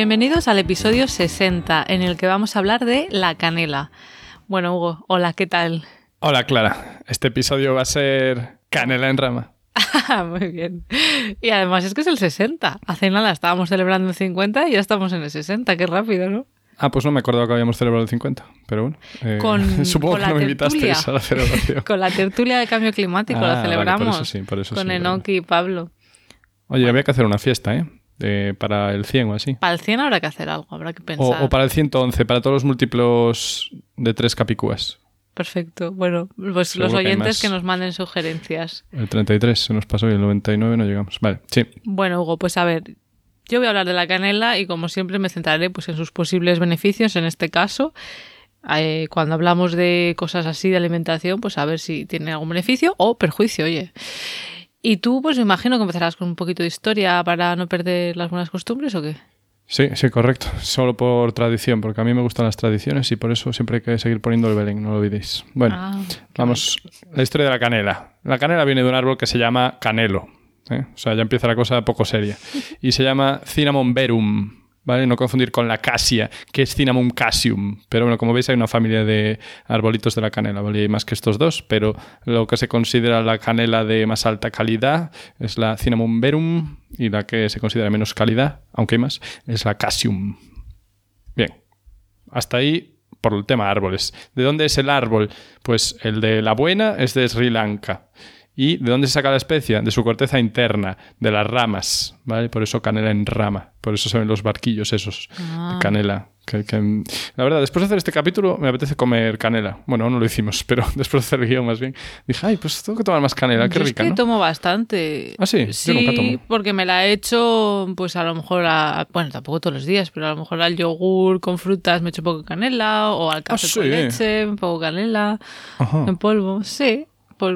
Bienvenidos al episodio 60, en el que vamos a hablar de la canela. Bueno, Hugo, hola, ¿qué tal? Hola, Clara. Este episodio va a ser canela en rama. Muy bien. Y además es que es el 60. Hace nada estábamos celebrando el 50 y ya estamos en el 60. Qué rápido, ¿no? Ah, pues no me acordaba que habíamos celebrado el 50, pero bueno. Eh, con, supongo que no me invitaste a la celebración. con la tertulia de cambio climático la celebramos. por eso sí, por eso con sí, Enoki y Pablo. Oye, había que hacer una fiesta, ¿eh? Para el 100 o así. Para el 100 habrá que hacer algo, habrá que pensar. O, para el 111, para todos los múltiplos de tres capicúas. Perfecto. Bueno, pues los oyentes que, nos manden sugerencias. El 33 se nos pasó y el 99 no llegamos. Vale, sí. Bueno, Hugo, pues a ver, yo voy a hablar de la canela y como siempre me centraré pues en sus posibles beneficios en este caso. Eh, cuando hablamos de cosas así de alimentación, pues a ver si tiene algún beneficio o perjuicio, oye. Y tú, pues me imagino que empezarás con un poquito de historia para no perder las buenas costumbres o qué? Sí, sí, correcto. Solo por tradición, porque a mí me gustan las tradiciones y por eso siempre hay que seguir poniendo el Belén, no lo olvidéis. Bueno, ah, vamos. La historia de la canela. La canela viene de un árbol que se llama canelo. ¿eh? O sea, ya empieza la cosa poco seria. Y se llama Cinnamon verum. ¿Vale? No confundir con la casia, que es Cinnamon casium. Pero bueno, como veis hay una familia de arbolitos de la canela, ¿vale? Hay más que estos dos, pero lo que se considera la canela de más alta calidad es la Cinnamon verum y la que se considera menos calidad, aunque hay más, es la casium. Bien, hasta ahí por el tema árboles. ¿De dónde es el árbol? Pues el de la buena es de Sri Lanka. ¿Y de dónde se saca la especia? De su corteza interna, de las ramas, ¿vale? Por eso canela en rama, por eso se ven los barquillos esos de ah. canela. la verdad, después de hacer este capítulo me apetece comer canela. Bueno, no lo hicimos, pero después de hacer el guion más bien, dije, ay, pues tengo que tomar más canela, qué Yo rica, es que tomo bastante. Ah, sí, sí Yo nunca tomo. porque me la he hecho, pues a lo mejor, a, bueno, tampoco todos los días, pero a lo mejor al yogur con frutas me echo un poco de canela, o al café ah, con leche, un poco de canela en polvo, sí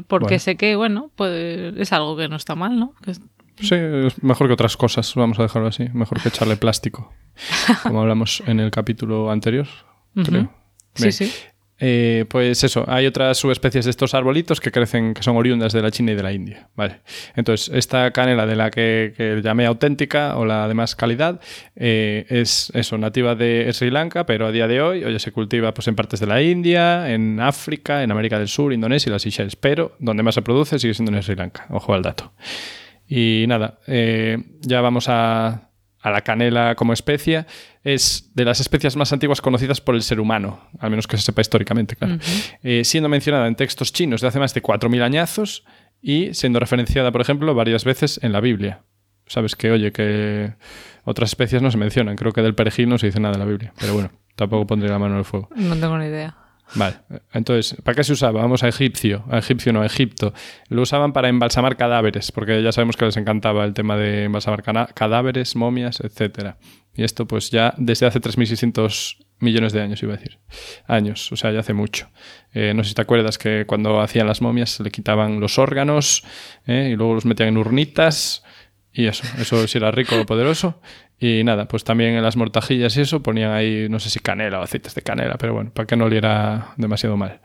porque sé que, bueno, pues es algo que no está mal, ¿no? Sí, es mejor que otras cosas, vamos a dejarlo así. Mejor que echarle plástico, como hablamos en el capítulo anterior, creo. Sí, sí. Eh, pues eso, hay otras subespecies de estos arbolitos que crecen, que son oriundas de la China y de la India. Vale. Entonces, esta canela de la que, llamé auténtica o la de más calidad eh, es eso, nativa de Sri Lanka, pero a día de hoy oye, se cultiva pues, en partes de la India, en África, en América del Sur, Indonesia y las Seychelles, pero donde más se produce sigue siendo en Sri Lanka. Ojo al dato. Y nada, eh, ya vamos a a la canela como especia, es de las especias más antiguas conocidas por el ser humano, al menos que se sepa históricamente, claro. Eh, siendo mencionada en textos chinos de hace más de 4.000 añazos y siendo referenciada, por ejemplo, varias veces en la Biblia. Sabes que, oye, que otras especies no se mencionan. Creo que del perejil no se dice nada en la Biblia. Pero bueno, tampoco pondré la mano en el fuego. No tengo ni idea. Vale, entonces, ¿para qué se usaba? Vamos a egipcio, a egipcio no, a Egipto. Lo usaban para embalsamar cadáveres, porque ya sabemos que les encantaba el tema de embalsamar cadáveres, momias, etc. Y esto pues ya desde hace 3.600 millones de años, iba a decir. Años, o sea, ya hace mucho. Eh, no sé si te acuerdas que cuando hacían las momias le quitaban los órganos eh, y luego los metían en urnitas y eso, eso sí era rico o poderoso. Y nada, pues también en las mortajillas y eso ponían ahí, no sé si canela o aceites de canela, pero bueno, para que no oliera demasiado mal.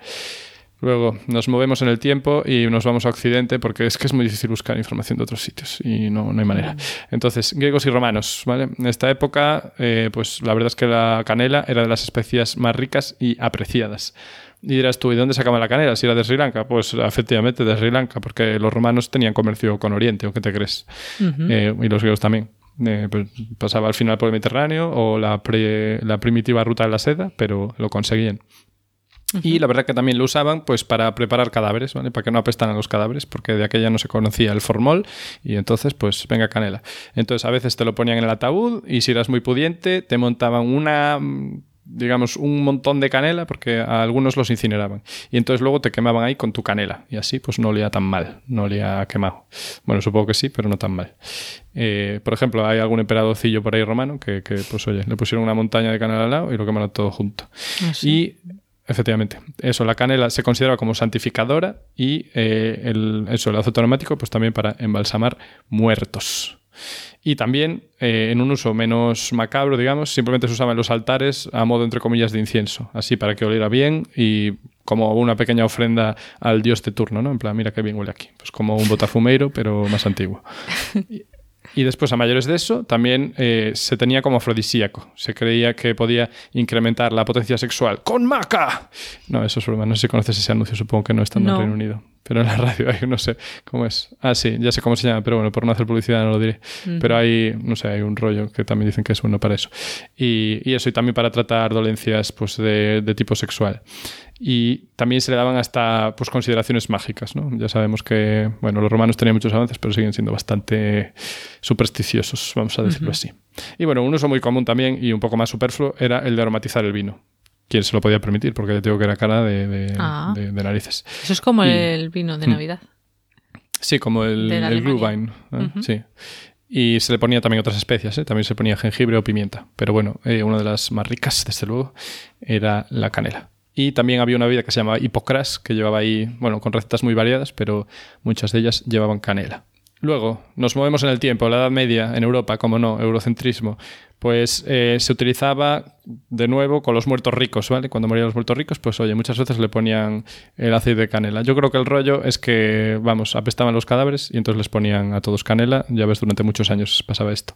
Luego nos movemos en el tiempo y nos vamos a Occidente porque es que es muy difícil buscar información de otros sitios y no, no hay manera. Entonces, griegos y romanos, ¿vale? En esta época, eh, pues la verdad es que la canela era de las especias más ricas y apreciadas. Y dirás tú, ¿y dónde sacaban la canela? Si era de Sri Lanka. Pues efectivamente de Sri Lanka, porque los romanos tenían comercio con Oriente, ¿o qué te crees? Eh, y los griegos también. Eh, pues, pasaba al final por el Mediterráneo o la, la primitiva ruta de la seda, pero lo conseguían. Y la verdad que también lo usaban pues para preparar cadáveres, ¿vale? Para que no apestan a los cadáveres, porque de aquella no se conocía el formol y entonces pues venga canela. Entonces a veces te lo ponían en el ataúd y si eras muy pudiente te montaban una digamos, un montón de canela, porque a algunos los incineraban. Y entonces luego te quemaban ahí con tu canela. Y así, pues no olía tan mal, no olía quemado. Bueno, supongo que sí, pero no tan mal. Eh, por ejemplo, hay algún emperadorcillo por ahí romano que, que, pues oye, le pusieron una montaña de canela al lado y lo quemaron todo junto. Ah, sí. Y efectivamente, eso, la canela se considera como santificadora y eh, el, eso, el aceite aromático, pues también para embalsamar muertos. Y también, eh, en un uso menos macabro, digamos, simplemente se usaba en los altares a modo, entre comillas, de incienso, así para que oliera bien y como una pequeña ofrenda al dios de turno, ¿no? En plan, mira qué bien huele aquí. Pues como un botafumeiro, pero más antiguo. Y, y después, a mayores de eso, también eh, se tenía como afrodisíaco. Se creía que podía incrementar la potencia sexual. ¡Con maca! No, eso es broma. No sé si conoces ese anuncio, supongo que no estando No. en Reino Unido. Pero en la radio hay, no sé cómo es. Ah, sí, ya sé cómo se llama, pero bueno, por no hacer publicidad no lo diré. Pero hay, no sé, hay un rollo que también dicen que es bueno para eso. Y, y eso, y también para tratar dolencias pues, de, de tipo sexual. Y también se le daban hasta pues, consideraciones mágicas, ¿no? Ya sabemos que, bueno, los romanos tenían muchos avances, pero siguen siendo bastante supersticiosos, vamos a decirlo así. Y bueno, un uso muy común también y un poco más superfluo era el de aromatizar el vino. Quien se lo podía permitir, porque ya tengo que era cara de, de- Ah. de- de narices. Eso es como Y- el vino de Mm. Navidad. Sí, como el, la el. Glühwein. ¿eh? Sí. Y se le ponía también otras especias, ¿eh? también se ponía jengibre o pimienta. Pero bueno, eh, una de las más ricas, desde luego, era la canela. Y también había una bebida que se llamaba hipocras, que llevaba ahí, bueno, con recetas muy variadas, pero muchas de ellas llevaban canela. Luego, nos movemos en el tiempo, la Edad Media, en Europa, como no, eurocentrismo. Pues eh, se utilizaba de nuevo con los muertos ricos, ¿vale? Cuando morían los muertos ricos, pues oye, muchas veces le ponían el aceite de canela. Yo creo que el rollo es que, vamos, apestaban los cadáveres y entonces les ponían a todos canela. Ya ves, durante muchos años pasaba esto.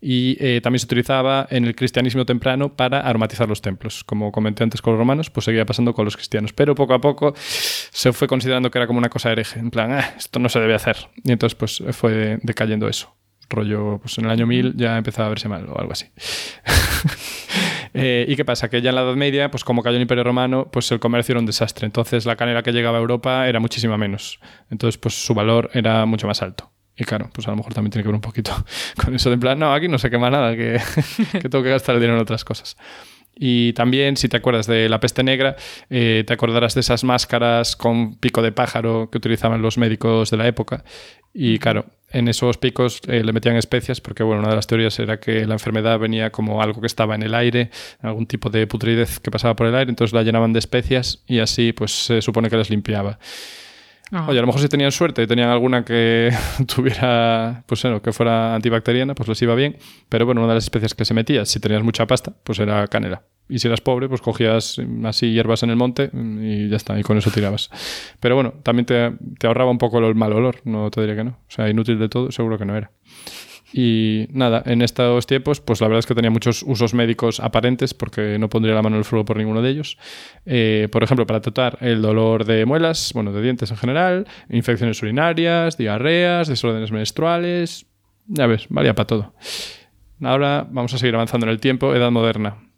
Y eh, también se utilizaba en el cristianismo temprano para aromatizar los templos. Como comenté antes con los romanos, pues seguía pasando con los cristianos. Pero poco a poco se fue considerando que era como una cosa hereje. En plan, "Ah, esto no se debe hacer. Y entonces, pues fue decayendo eso rollo, pues en el año 1000 ya empezaba a verse mal o algo así. Eh, ¿Y qué pasa? Que ya en la Edad Media, pues como cayó el Imperio Romano, pues el comercio era un desastre. Entonces la canela que llegaba a Europa era muchísima menos. Entonces, pues su valor era mucho más alto. Y claro, pues a lo mejor también tiene que ver un poquito con eso de en plan, no, aquí no se quema nada, que, que tengo que gastar el dinero en otras cosas. Y también, si te acuerdas de la peste negra, eh, te acordarás de esas máscaras con pico de pájaro que utilizaban los médicos de la época. Y claro, en esos picos eh, le metían especias porque, bueno, una de las teorías era que la enfermedad venía como algo que estaba en el aire, algún tipo de putridez que pasaba por el aire, entonces la llenaban de especias y así pues se supone que les limpiaba. Ah. Oye, a lo mejor si tenían suerte y tenían alguna que tuviera, pues bueno, que fuera antibacteriana, pues les iba bien. Pero bueno, una de las especies que se metía, si tenías mucha pasta, pues era canela. Y si eras pobre, pues cogías así hierbas en el monte y ya está, y con eso tirabas. Pero bueno, también te, te ahorraba un poco el mal olor, no te diría que no. O sea, inútil de todo, seguro que no era. Y nada, en estos tiempos, pues la verdad es que tenía muchos usos médicos aparentes, porque no pondría la mano en el fuego por ninguno de ellos. Eh, por ejemplo, para tratar el dolor de muelas, bueno, de dientes en general, infecciones urinarias, diarreas, desórdenes menstruales. Ya ves, valía para todo. Ahora vamos a seguir avanzando en el tiempo, edad moderna.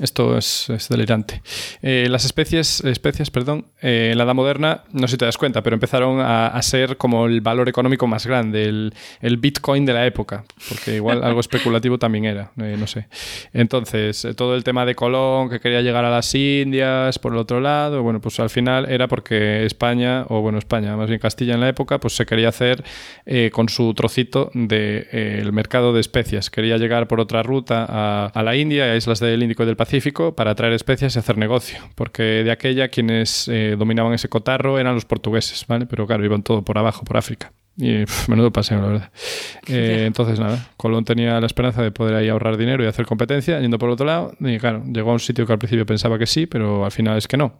Esto es, es delirante. Eh, las especies, especies perdón, eh, en la Edad Moderna, no sé si te das cuenta, pero empezaron a, a ser como el valor económico más grande, el, el, Bitcoin de la época, porque igual algo especulativo también era, eh, no sé. Entonces, eh, todo el tema de Colón, que quería llegar a las Indias, por el otro lado, bueno, pues al final era porque España, o bueno, España, más bien Castilla en la época, pues se quería hacer eh, con su trocito del de, eh, mercado de especias. Quería llegar por otra ruta a, a la India, a islas del Índico y del Pacífico para traer especias y hacer negocio, porque de aquella quienes eh, dominaban ese cotarro eran los portugueses, ¿vale? Pero claro, iban todo por abajo, por África. Y pff, menudo paseo, la verdad. Eh, entonces, nada, Colón tenía la esperanza de poder ahí ahorrar dinero y hacer competencia, yendo por otro lado. Y claro, llegó a un sitio que al principio pensaba que sí, pero al final es que no.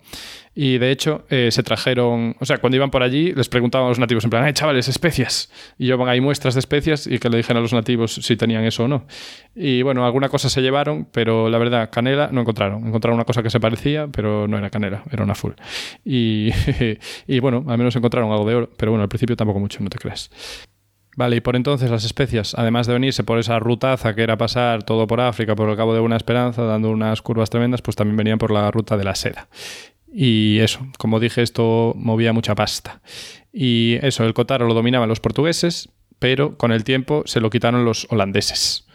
Y de hecho, eh, se trajeron, o sea, cuando iban por allí, les preguntaban a los nativos, en plan, ¡ay, chavales, especias! Y llevaban ahí muestras de especias y que le dijeran a los nativos si tenían eso o no. Y bueno, alguna cosa se llevaron, pero la verdad, canela no encontraron. Encontraron una cosa que se parecía, pero no era canela, era una full. Y, y bueno, al menos encontraron algo de oro, pero bueno, al principio tampoco mucho, no te creas. Vale, y por entonces las especias, además de venirse por esa rutaza que era pasar todo por África, por el Cabo de Buena Esperanza, dando unas curvas tremendas, pues también venían por la ruta de la seda. Y eso, como dije, esto movía mucha pasta. Y eso, el cotaro lo dominaban los portugueses, pero con el tiempo se lo quitaron los holandeses.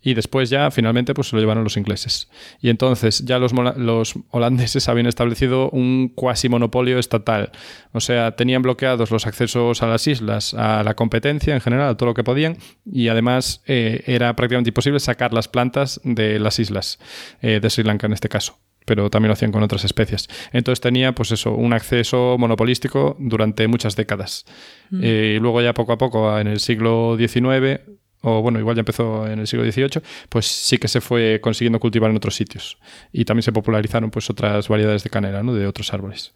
y después ya finalmente pues se lo llevaron los ingleses. Y entonces ya los, los holandeses habían establecido un cuasi monopolio estatal. O sea, tenían bloqueados los accesos a las islas, a la competencia en general, a todo lo que podían, y además eh, era prácticamente imposible sacar las plantas de las islas, eh, de Sri Lanka en este caso pero también lo hacían con otras especies. Entonces tenía, pues eso, un acceso monopolístico durante muchas décadas. Mm. Eh, y luego ya poco a poco, en el siglo XIX, o bueno, igual ya empezó en el siglo XVIII, pues sí que se fue consiguiendo cultivar en otros sitios. Y también se popularizaron pues otras variedades de canela, ¿no? De otros árboles.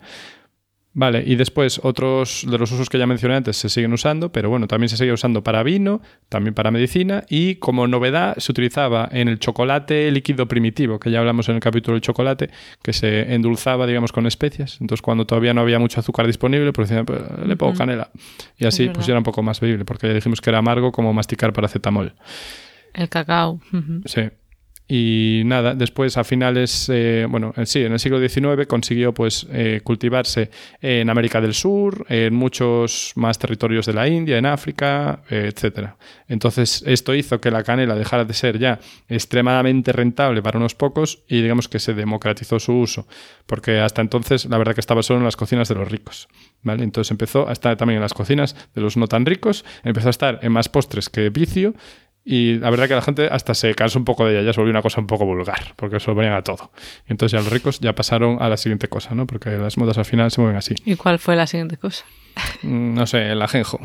Vale, y después otros de los usos que ya mencioné antes se siguen usando, pero bueno, también se sigue usando para vino, también para medicina y como novedad se utilizaba en el chocolate líquido primitivo, que ya hablamos en el capítulo del chocolate, que se endulzaba, digamos, con especias. Entonces cuando todavía no había mucho azúcar disponible, pues decían, pues, le pongo canela. Y así pues ya era un poco más bebible, porque ya dijimos que era amargo como masticar paracetamol. El cacao. Sí. Y nada, después a finales, eh, bueno, sí, en el siglo XIX consiguió pues eh, cultivarse en América del Sur, en muchos más territorios de la India, en África, eh, etc. Entonces esto hizo que la canela dejara de ser ya extremadamente rentable para unos pocos y digamos que se democratizó su uso, porque hasta entonces la verdad que estaba solo en las cocinas de los ricos. ¿Vale? Entonces empezó a estar también en las cocinas de los no tan ricos, empezó a estar en más postres que vicio y la verdad que la gente hasta se cansó un poco de ella, ya se volvió una cosa un poco vulgar, porque se lo ponían a todo. Y entonces ya los ricos ya pasaron a la siguiente cosa, ¿no? Porque las modas al final se mueven así. ¿Y cuál fue la siguiente cosa? Mm, no sé, el ajenjo.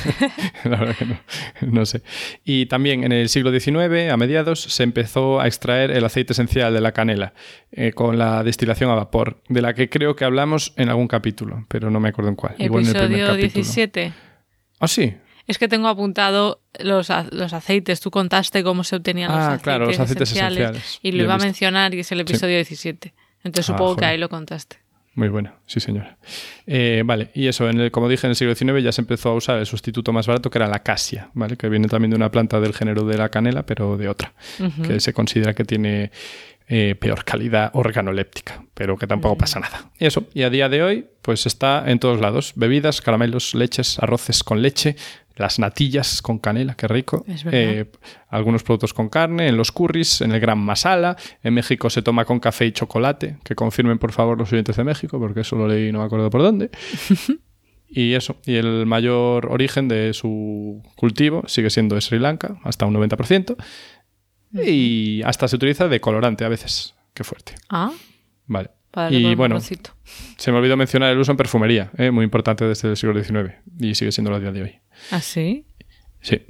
la verdad que no, no sé. Y también en el siglo XIX, a mediados, se empezó a extraer el aceite esencial de la canela eh, con la destilación a vapor, de la que creo que hablamos en algún capítulo, pero no me acuerdo en cuál. Igual en el primer capítulo. 17. Ah, sí. Es que tengo apuntado los, los aceites. Tú contaste cómo se obtenían los, ah, aceites, claro, los aceites esenciales. Y lo iba a mencionar y es el episodio 17. Entonces supongo que ahí lo contaste. Muy bueno, sí señora. Eh, vale, y eso, en el, como dije, en el siglo XIX ya se empezó a usar el sustituto más barato que era la casia, ¿vale? Que viene también de una planta del género de la canela, pero de otra, que se considera que tiene eh, peor calidad organoléptica, pero que tampoco pasa nada. Y eso, y a día de hoy, pues está en todos lados. Bebidas, caramelos, leches, arroces con leche, las natillas con canela, qué rico. Eh, algunos productos con carne, en los curries, en el gran masala. En México se toma con café y chocolate. Que confirmen, por favor, los oyentes de México, porque eso lo leí y no me acuerdo por dónde. y eso, y el mayor origen de su cultivo sigue siendo Sri Lanka, hasta un 90%. Y hasta se utiliza de colorante a veces. Qué fuerte. Ah. Vale. y bueno, se me olvidó mencionar el uso en perfumería, ¿eh? muy importante desde el siglo XIX y sigue siendo a día de hoy. ¿Ah, sí? Sí.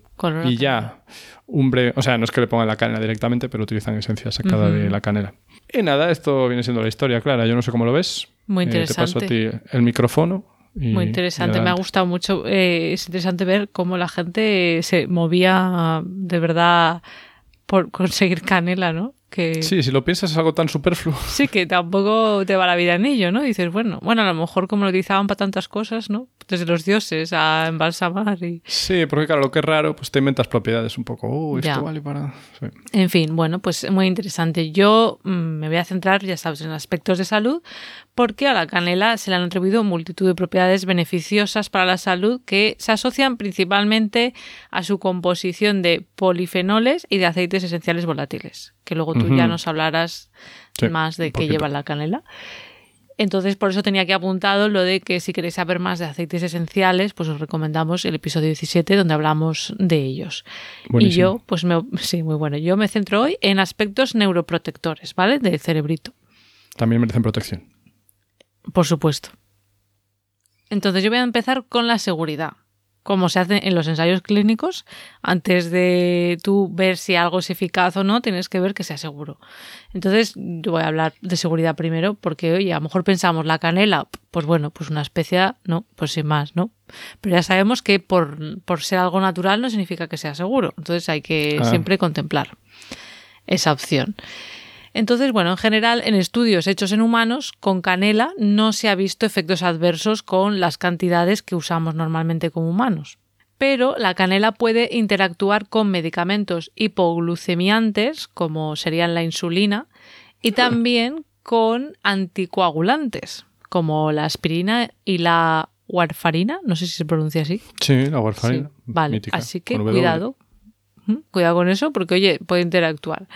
y ya, un breve, o sea, no es que le pongan la canela directamente, pero utilizan esencia sacada de la canela. Y nada, esto viene siendo la historia, Clara. Yo no sé cómo lo ves. Muy interesante. Eh, te paso a ti el micrófono. Muy interesante, me ha gustado mucho. Eh, es interesante ver cómo la gente se movía de verdad por conseguir canela, ¿no? Que... Sí, si lo piensas es algo tan superfluo. Sí, que tampoco te va la vida en ello, ¿no? dices, bueno, bueno, a lo mejor como lo utilizaban para tantas cosas, ¿no? Desde los dioses a embalsamar y... Sí, porque claro, lo que es raro, pues te inventas propiedades un poco. Oh, esto vale para... En fin, bueno, pues muy interesante. Yo mm, me voy a centrar, ya sabes, en aspectos de salud, porque a la canela se le han atribuido multitud de propiedades beneficiosas para la salud que se asocian principalmente a su composición de polifenoles y de aceites esenciales volátiles, que luego tú ya nos hablarás más de qué lleva la canela. Entonces, por eso tenía que apuntado lo de que si queréis saber más de aceites esenciales, pues os recomendamos el episodio 17 donde hablamos de ellos. Y yo, pues me, sí, muy bueno. Yo me centro hoy en aspectos neuroprotectores, ¿vale? Del cerebrito. También merecen protección. Por supuesto. Entonces yo voy a empezar con la seguridad. Como se hace en los ensayos clínicos, antes de tú ver si algo es eficaz o no, tienes que ver que sea seguro. Entonces, yo voy a hablar de seguridad primero, porque oye, a lo mejor pensamos la canela, pues bueno, pues una especia, no, pues sin más, ¿no? Pero ya sabemos que por, ser algo natural no significa que sea seguro. Entonces hay que ah. siempre contemplar esa opción. Entonces, bueno, en general, en estudios hechos en humanos, con canela no se ha visto efectos adversos con las cantidades que usamos normalmente como humanos. Pero la canela puede interactuar con medicamentos hipoglucemiantes, como serían la insulina, y también con anticoagulantes, como la aspirina y la warfarina, no sé si se pronuncia así. Sí, la warfarina. Vale, así que cuidado. Cuidado con eso porque, oye, puede interactuar.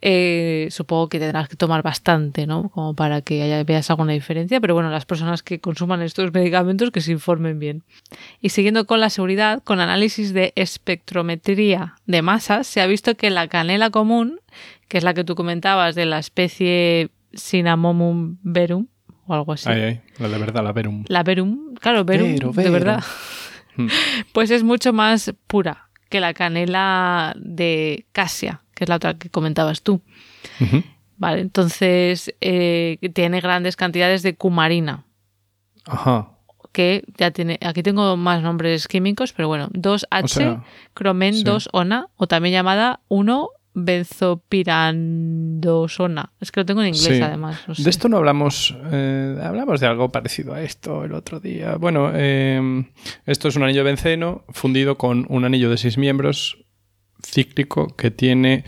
Eh, supongo que tendrás que tomar bastante, ¿no? Como para que haya, veas alguna diferencia, pero bueno, las personas que consuman estos medicamentos que se informen bien. Y siguiendo con la seguridad, con análisis de espectrometría de masas, se ha visto que la canela común, que es la que tú comentabas de la especie Cinnamomum verum, o algo así. Ay, ay, la de verdad, la verum. La verum, claro, verum, de verdad. Mm. Pues es mucho más pura que la canela de casia, que es la otra que comentabas tú. Vale, entonces eh, tiene grandes cantidades de cumarina, Ajá. que ya tiene, aquí tengo más nombres químicos, pero bueno, 2H, O sea, cromen sí. 2-ona, o también llamada 1 benzopirandosona. Es que lo tengo en inglés Sí. además. no sé. De esto no hablamos, eh, hablamos de algo parecido a esto el otro día. Bueno, eh, esto es un anillo de benceno fundido con un anillo de seis miembros cíclico que tiene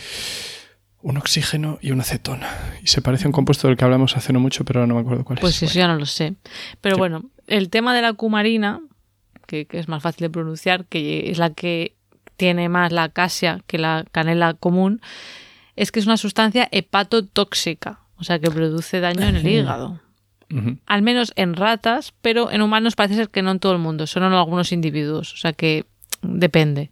un oxígeno y una acetona. Y se parece a un compuesto del que hablamos hace no mucho, pero ahora no me acuerdo cuál Pues es. eso ya no lo sé. Pero Sí. bueno, el tema de la cumarina, que, que es más fácil de pronunciar, que es la que tiene más la casia que la canela común, es que es una sustancia hepatotóxica, o sea que produce daño en el hígado. Al menos en ratas, pero en humanos parece ser que no en todo el mundo, solo en algunos individuos, o sea que depende.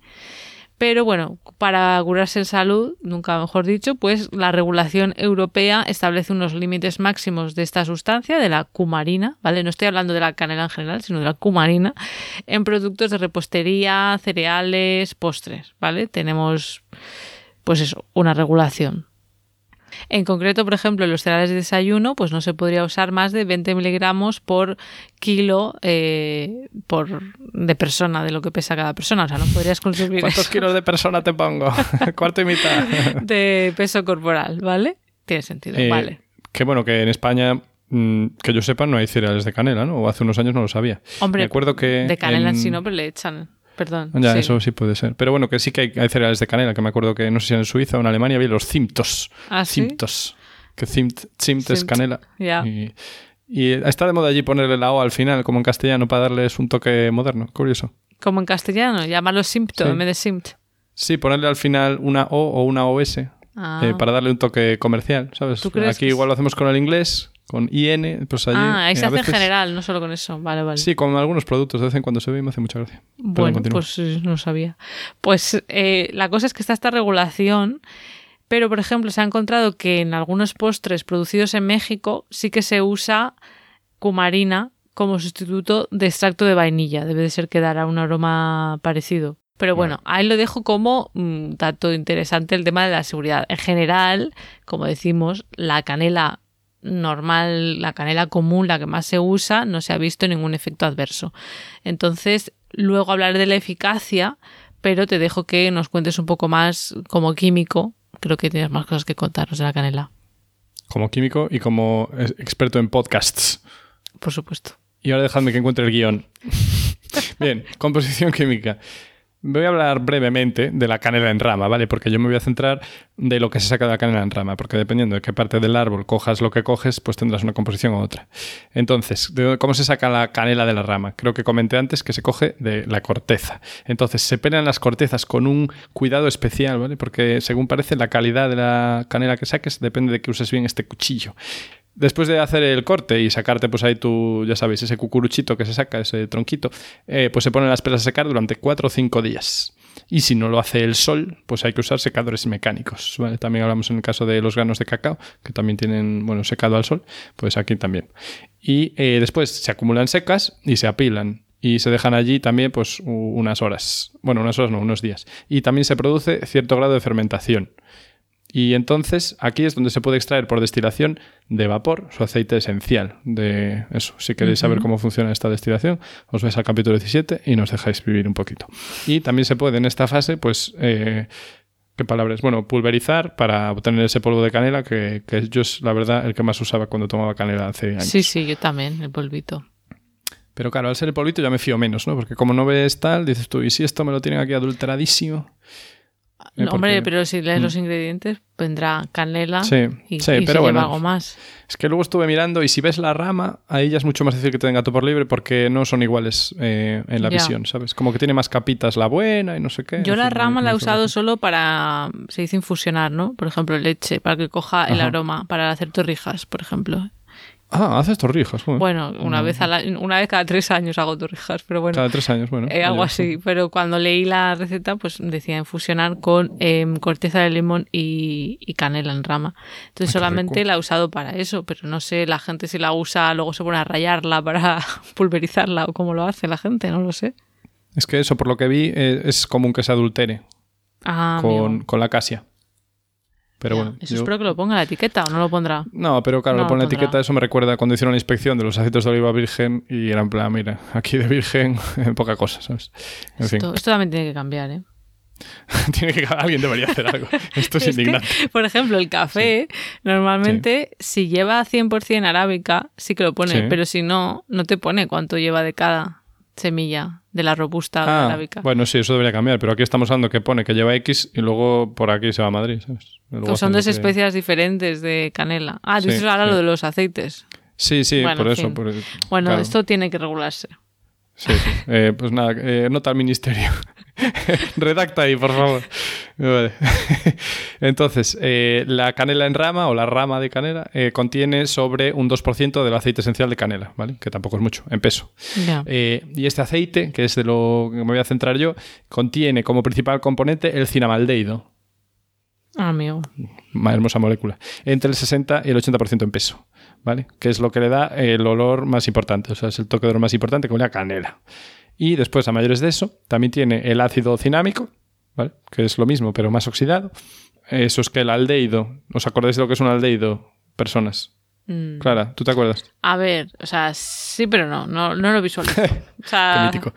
Pero bueno, para curarse en salud, nunca mejor dicho, pues la regulación europea establece unos límites máximos de esta sustancia, de la cumarina, ¿vale? No estoy hablando de la canela en general, sino de la cumarina, en productos de repostería, cereales, postres, ¿vale? Tenemos, pues eso, una regulación. En concreto, por ejemplo, en los cereales de desayuno, pues no se podría usar más de 20 miligramos por kilo eh, por, de persona, de lo que pesa cada persona. O sea, no podrías consumir ¿Cuántos eso kilos de persona te pongo? Cuarto y mitad. de peso corporal, ¿vale? Tiene sentido, Eh, vale. Que bueno, que en España, mm, que yo sepa, no hay cereales de canela, ¿no? O hace unos años no lo sabía. Hombre, me acuerdo que de canela en en- sí no, pero le echan. Perdón. Ya, sí. eso sí puede ser. Pero bueno, que sí que hay, hay cereales de canela, que me acuerdo que no sé si en Suiza o en Alemania había los Zimtos. ¿Ah, sí? Zimtos. Que Zimt es canela. ya. Y, y está de moda allí ponerle la O al final, como en castellano, para darles un toque moderno. Curioso. Como en castellano, llamarlo simpto Sí. en vez de. Sí, ponerle al final una O o una OS Ah. eh, para darle un toque comercial, ¿sabes? ¿Tú crees Aquí igual lo hacemos con el inglés, con IN, pues allí. ah, ahí eh, se hace en general, no solo con eso. Vale, vale. Sí, con algunos productos de vez en cuando se ve y me hace mucha gracia. Bueno, pues eh, no sabía. Pues eh, la cosa es que está esta regulación, pero por ejemplo se ha encontrado que en algunos postres producidos en México sí que se usa cumarina como sustituto de extracto de vainilla. Debe de ser que dará un aroma parecido. Pero bueno, ahí lo dejo como mm, dato interesante el tema de la seguridad. En general, como decimos, la canela normal, la canela común, la que más se usa, no se ha visto ningún efecto adverso. Entonces, luego hablaré de la eficacia, pero te dejo que nos cuentes un poco más como químico. Creo que tienes más cosas que contarnos de la canela, Como químico y como experto en podcasts. por supuesto. Y ahora dejadme que encuentre el guion. Bien, composición química. Voy a hablar brevemente de la canela en rama, ¿vale? Porque yo me voy a centrar de lo que se saca de la canela en rama, porque dependiendo de qué parte del árbol cojas lo que coges, pues tendrás una composición u otra. Entonces, ¿de ¿cómo se saca la canela de la rama? Creo que comenté antes que se coge de la corteza. Entonces, se pelan las cortezas con un cuidado especial, ¿vale? Porque según parece, la calidad de la canela que saques depende de que uses bien este cuchillo. Después de hacer el corte y sacarte, pues ahí tu, ya sabéis, ese cucuruchito que se saca, ese tronquito, eh, pues se ponen las pelas a secar durante 4 o 5 días. Y si no lo hace el sol, pues hay que usar secadores mecánicos. También hablamos en el caso de los granos de cacao, que también tienen, bueno, secado al sol, pues aquí también. Y eh, después se acumulan secas y se apilan. Y se dejan allí también pues unas horas. Bueno, unas horas no, unos días. Y también se produce cierto grado de fermentación. Y entonces aquí es donde se puede extraer por destilación de vapor su aceite esencial. De eso, si queréis saber cómo funciona esta destilación, os vais al capítulo 17 y nos dejáis vivir un poquito. Y también se puede en esta fase, pues, eh, ¿qué palabras? Bueno, pulverizar para obtener ese polvo de canela que, que yo es la verdad el que más usaba cuando tomaba canela hace años. Sí, sí, yo también, el polvito. Pero claro, al ser el polvito ya me fío menos, ¿no? Porque como no ves tal, dices tú, ¿y si esto me lo tienen aquí adulteradísimo? ¿Eh? No, hombre, pero si lees Mm. los ingredientes, vendrá canela Sí, y, sí, y pero si bueno. lleva algo más. Es que luego estuve mirando y si ves la rama, ahí ya es mucho más difícil que te den gato por libre porque no son iguales eh, en la Ya. visión, ¿sabes? Como que tiene más capitas la buena y no sé qué. Yo la rama la he usado solo para, se dice infusionar, ¿no? Por ejemplo, leche, para que coja el aroma, para hacer torrijas, por ejemplo. Ah, haces torrijas. joder. Bueno, una Mm. vez, a la- una vez cada tres años hago torrijas, pero bueno. Cada tres años, bueno. Eh, algo así, pero cuando leí la receta, pues decía infusionar con em, corteza de limón y, y canela en rama. Entonces Ay, solamente la he usado para eso, pero no sé la gente si la usa, luego se pone a rayarla para pulverizarla o cómo lo hace la gente, no lo sé. Es que eso, por lo que vi, eh, es común que se adultere Ah, con, con la casia. Pero Ya, bueno. Eso yo- espero que lo ponga en la etiqueta o no lo pondrá. No, pero claro, No lo pone la pondrá. etiqueta, eso me recuerda cuando hicieron la inspección de los aceites de oliva virgen y era en plan, mira, aquí de virgen, poca cosa, ¿sabes? En fin, Esto, también tiene que cambiar, ¿eh? tiene que, alguien debería hacer algo. Esto es, Es que, indignante. por ejemplo, el café, normalmente, si lleva 100% arábica, sí que lo pone, Sí. pero si no, no te pone cuánto lleva de cada semilla de la robusta Ah, arábica. bueno, sí, eso debería cambiar, pero aquí estamos hablando que pone que lleva X y luego por aquí se va a Madrid, ¿sabes? Que son dos que- especias diferentes de canela. Ah, Sí, dices ahora sí. lo de los aceites. Sí, sí, Bueno, por eso. por- Bueno, claro. esto tiene que regularse. Sí, sí. Eh, pues nada, eh, nota al ministerio. Redacta ahí, por favor. Vale. Entonces, eh, la canela en rama o la rama de canela contiene sobre un 2% del aceite esencial de canela, ¿vale? Que tampoco es mucho, en peso. Y este aceite, que es de lo que me voy a centrar yo, contiene como principal componente el cinamaldehído, Ah, amigo. una hermosa molécula, entre el 60 y el 80% en peso, ¿vale? Que es lo que le da el olor más importante, o sea, es el toque de olor más importante que huele a canela. Y después, a mayores de eso, también tiene el ácido cinámico, ¿vale? Que es lo mismo, pero más oxidado. Eso es que el aldehído, ¿os acordáis de lo que es un aldehído, personas? Mm. Clara, ¿tú te acuerdas? A ver, o sea, sí, pero no, no, no lo visualizo. O Qué sea, mítico.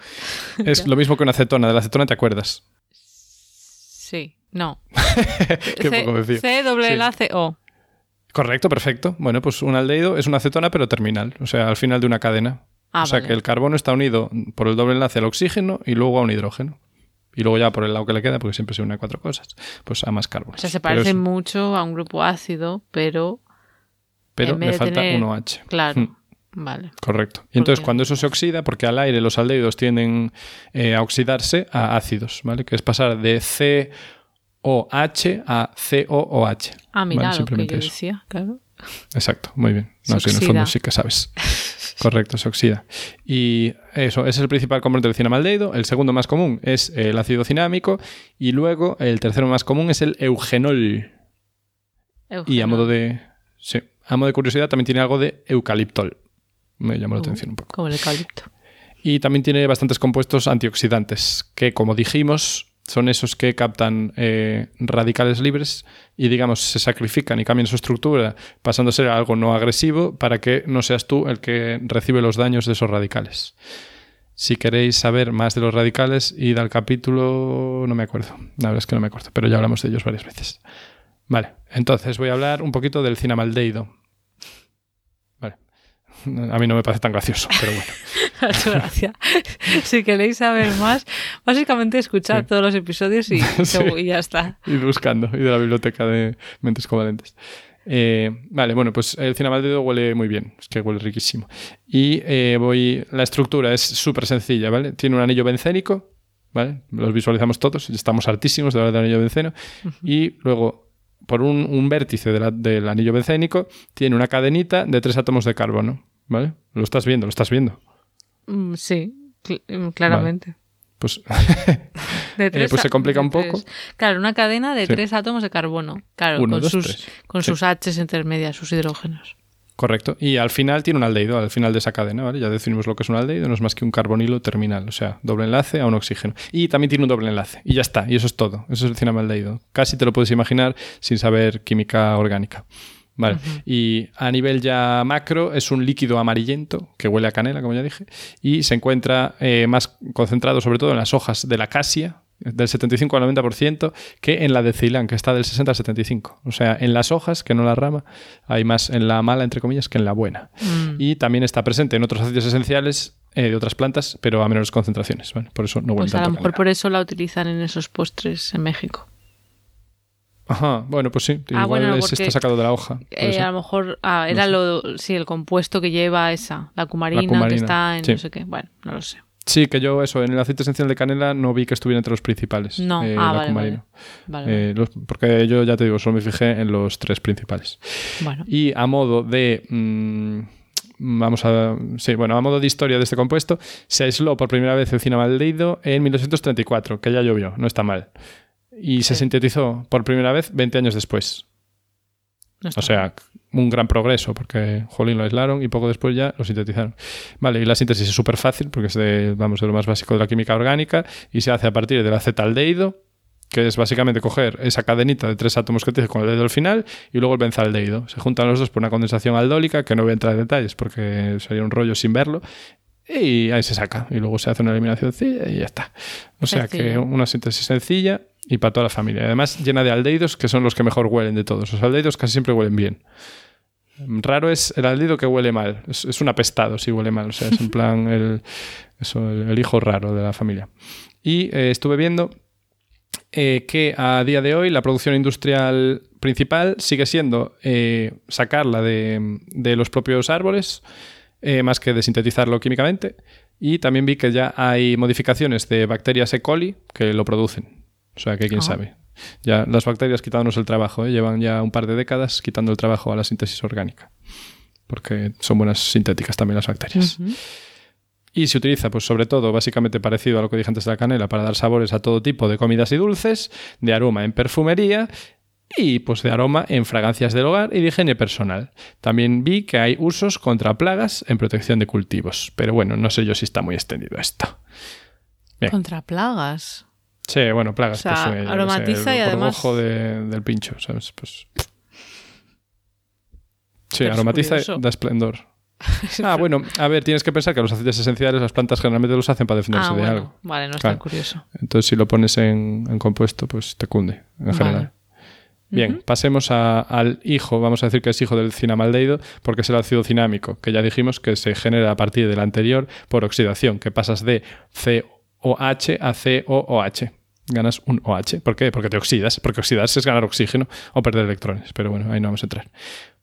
Es lo mismo que una acetona, de la acetona te acuerdas. sí, no. Qué C, poco me fío. C, doble Sí. L, C, O. Correcto, perfecto. Bueno, pues un aldehído es una acetona, pero terminal, o sea, al final de una cadena. Ah, o sea vale. que el carbono está unido por el doble enlace al oxígeno y luego a un hidrógeno. Y luego ya por el lado que le queda, porque siempre se une a cuatro cosas, pues a más carbono. O sea, se parece mucho a un grupo ácido, pero Pero le falta tener- un OH. claro. Mm. Vale. Correcto. Y entonces cuando eso se oxida, porque al aire los aldehídos tienden eh, a oxidarse a ácidos, ¿vale? Que es pasar de COH a COOH. Ah, mira Vale, lo que simplemente yo eso. decía, claro. Exacto, muy bien. No, sí, en el fondo sí que sabes. Correcto, se oxida. Y eso, ese es el principal componente del cinamaldehído. El segundo más común es el ácido cinámico. Y luego el tercero más común es el eugenol. Y a modo de. Sí, a modo de curiosidad también tiene algo de eucaliptol. Me llamó la atención un poco. Como el eucalipto. Y también tiene bastantes compuestos antioxidantes, que como dijimos, son esos que captan eh, radicales libres y digamos se sacrifican y cambian su estructura pasando a ser algo no agresivo para que no seas tú el que recibe los daños de esos radicales. Si queréis saber más de los radicales, id al capítulo... no me acuerdo, la verdad es que no me acuerdo, pero ya hablamos de ellos varias veces. Vale, entonces voy a hablar un poquito del cinamaldehído. A mí no me parece tan gracioso, pero bueno. Gracias. Si queréis saber más, básicamente escuchad Sí. todos los episodios y, Sí. y ya está. ir buscando y de la biblioteca de mentes covalentes. Eh, vale, bueno, pues el cinamaldehído huele muy bien, es que huele riquísimo. Y eh, voy, la estructura es súper sencilla, ¿vale? Tiene un anillo bencénico, ¿vale? Los visualizamos todos, estamos hartísimos de hablar del anillo benceno. Y luego, por un, un vértice de la- del anillo bencénico, tiene una cadenita de tres átomos de carbono, ¿vale? Lo estás viendo, lo estás viendo. Mm, Sí, cl- mm, claramente. Pues De tres pues se complica un poco. tres- Claro, una cadena de Sí. tres átomos de carbono. Claro, Uno, con, dos, sus, con Sí. sus H's intermedias, sus hidrógenos. Correcto. Y al final tiene un aldehído, al final de esa cadena, ¿vale? Ya definimos lo que es un aldehído, no es más que un carbonilo terminal, o sea, doble enlace a un oxígeno. Y también tiene un doble enlace. Y ya está, y eso es todo. Eso es el cinamaldehído. Casi te lo puedes imaginar sin saber química orgánica. Vale. Y a nivel ya macro es un líquido amarillento que huele a canela, como ya dije, y se encuentra eh, más concentrado sobre todo en las hojas de la acacia, del 75 al 90%, que en la de Ceilán, que está del 60 al 75. O sea, en las hojas, que no en la rama, hay más en la mala, entre comillas, que en la buena. Mm. Y también está presente en otros aceites esenciales eh, de otras plantas, pero a menores concentraciones. ¿vale? Por eso no huele Pues a lo mejor por eso la utilizan en esos postres en México. Ajá, bueno, pues sí, Ah, igual bueno, es- porque, está sacado de la hoja. Eh, a lo mejor ah, era lo, sí, el compuesto que lleva esa, la cumarina, que cumarina, está en sí. no sé qué. Bueno, no lo sé. Sí, que yo eso, en el aceite esencial de canela no vi que estuviera entre los principales. No, eh, ah, la vale, cumarina. Vale, vale. Eh, los- porque yo ya te digo, solo me fijé en los tres principales. bueno. Y a modo de. mm, vamos a. Sí, bueno, a modo de historia de este compuesto, se aisló por primera vez el cinamaldehído en 1934, que ya llovió, no está mal. Y se Sí. sintetizó por primera vez 20 años después. no O sea, un gran progreso, porque Jolín lo aislaron y poco después ya lo sintetizaron. Vale, y la síntesis es súper fácil, porque es de, vamos, de lo más básico de la química orgánica, y se hace a partir del acetaldehído, que es básicamente coger esa cadenita de tres átomos que tienes con el dedo al final, y luego el benzaldehído. Se juntan los dos por una condensación aldólica, que no voy a entrar en detalles, porque sería un rollo sin verlo, y ahí se saca. Y luego se hace una eliminación sencilla y ya está. O sea que una síntesis sencilla y para toda la familia. Además, llena de aldehídos que son los que mejor huelen de todos. Los aldehídos casi siempre huelen bien. Raro es el aldehído que huele mal. Es, es un apestado si huele mal. O sea, es en plan el, eso, el, hijo raro de la familia. Y eh, estuve viendo eh, que a día de hoy la producción industrial principal sigue siendo eh, sacarla de, de los propios árboles, más que de sintetizarlo químicamente. Y también vi que ya hay modificaciones de bacterias E. coli que lo producen. O sea que quién sabe. Ya las bacterias quitándonos el trabajo, ¿eh? llevan ya un par de décadas quitando el trabajo a la síntesis orgánica. Porque son buenas sintéticas también las bacterias. Y se utiliza, pues sobre todo, básicamente parecido a lo que dije antes de la canela, para dar sabores a todo tipo de comidas y dulces, de aroma en perfumería y pues de aroma en fragancias del hogar y de higiene personal. También vi que hay usos contra plagas en protección de cultivos, pero bueno, no sé yo si está muy extendido esto. Bien. Contra plagas. Sí, bueno, plagas. O sea, pues, eh, qué sé, aromatiza y además- gorgojo de- del pincho, ¿sabes? Pues... Sí, Pero es aromatiza y da esplendor. Ah, bueno, a ver, tienes que pensar que los aceites esenciales las plantas generalmente los hacen para defenderse Ah, de bueno. algo. Vale, no es Claro. tan curioso. Entonces, si lo pones en, en compuesto, pues te cunde, en Vale. general. Bien, pasemos a- al hijo, vamos a decir que es hijo del cinamaldehído, porque es el ácido cinámico, que ya dijimos que se genera a partir del anterior por oxidación, que pasas de COH a COOH. Ganas un OH. ¿Por qué? Porque te oxidas. Porque oxidarse es ganar oxígeno o perder electrones. Pero bueno, ahí no vamos a entrar.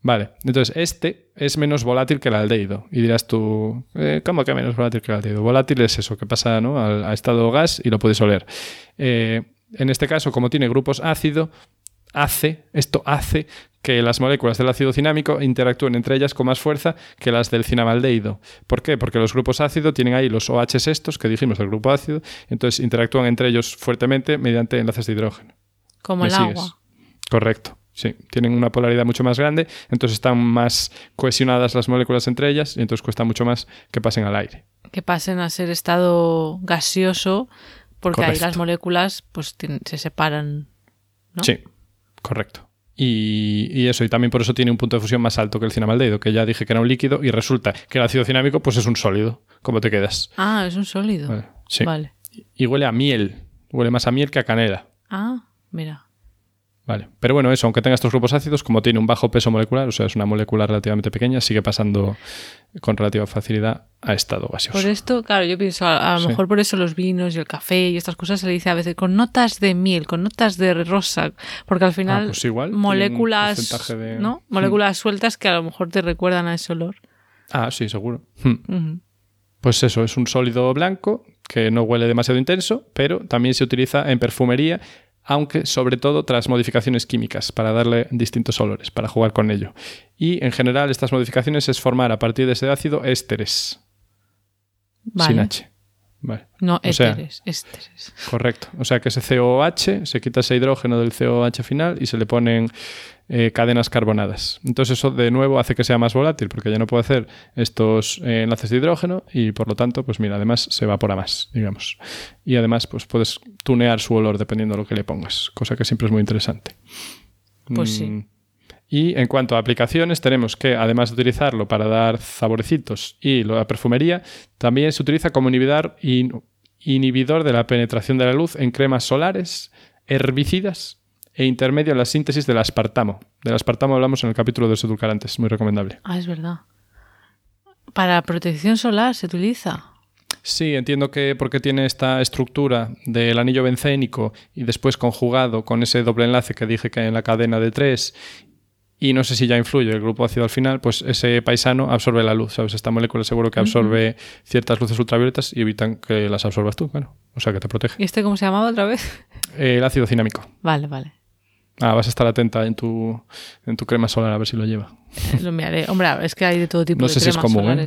Vale, entonces este es menos volátil que el aldehído. Y dirás tú, eh, ¿cómo que menos volátil que el aldehído? Volátil es eso, que pasa ¿no? a estado gas y lo puedes oler. Eh, en este caso, como tiene grupos ácido, hace, esto hace que las moléculas del ácido cinámico interactúen entre ellas con más fuerza que las del cinamaldehído. ¿Por qué? Porque los grupos ácido tienen ahí los OH estos que dijimos del grupo ácido, entonces interactúan entre ellos fuertemente mediante enlaces de hidrógeno. Como ¿Me el sigues? agua. Correcto. Sí, tienen una polaridad mucho más grande, entonces están más cohesionadas las moléculas entre ellas y entonces cuesta mucho más que pasen al aire. Que pasen a ser estado gaseoso porque ahí las moléculas pues se separan. ¿no? Sí, correcto. Y, y eso, y también por eso tiene un punto de fusión más alto que el cinamaldehído, que ya dije que era un líquido y resulta que el ácido cinámico pues es un sólido. ¿Cómo te quedas? Ah, es un sólido. Vale, sí. Vale. Y huele a miel. Huele más a miel que a canela. Ah, mira. Vale. Pero bueno, eso, aunque tenga estos grupos ácidos, como tiene un bajo peso molecular, o sea, es una molécula relativamente pequeña, sigue pasando con relativa facilidad a estado gaseoso. Por esto, claro, yo pienso, a, a lo Sí. mejor por eso los vinos y el café y estas cosas se le dice a veces con notas de miel, con notas de rosa, porque al final pues igual, moléculas, de- ¿no? Hmm. Moléculas sueltas que a lo mejor te recuerdan a ese olor. Ah, sí, seguro. Hmm. Pues eso, es un sólido blanco que no huele demasiado intenso, pero también se utiliza en perfumería, aunque sobre todo tras modificaciones químicas, para darle distintos olores, para jugar con ello. Y en general estas modificaciones es formar a partir de ese ácido ésteres, Vale. sin H. Vale. No, O sea- éteres, ésteres. Correcto. O sea que ese COH, se quita ese hidrógeno del COH final y se le ponen eh, cadenas carbonadas. Entonces eso de nuevo hace que sea más volátil porque ya no puede hacer estos eh, enlaces de hidrógeno y por lo tanto, pues mira, además se evapora más, digamos. Y además pues puedes tunear su olor dependiendo de lo que le pongas, cosa que siempre es muy interesante. Pues sí. Mm, Y en cuanto a aplicaciones, tenemos que, además de utilizarlo para dar saborecitos y la perfumería, también se utiliza como inhibidor, in- inhibidor de la penetración de la luz en cremas solares, herbicidas e intermedio en la síntesis del aspartamo. Del aspartamo hablamos en el capítulo de los edulcorantes, muy recomendable. Ah, es verdad. Para protección solar se utiliza. Sí, entiendo que porque tiene esta estructura del anillo bencénico y después conjugado con ese doble enlace que dije que hay en la cadena de tres y no sé si ya influye el grupo ácido al final, pues ese paisano absorbe la luz, ¿sabes? Esta molécula seguro que absorbe ciertas luces ultravioletas y evitan que las absorbas tú, bueno, o sea que te protege. ¿Y este cómo se llamaba otra vez? El ácido cinámico. Vale, vale. Ah, vas a estar atenta en tu, en tu crema solar a ver si lo lleva. Lo miraré. Hombre, es que hay de todo tipo No de sé si es común, ¿eh?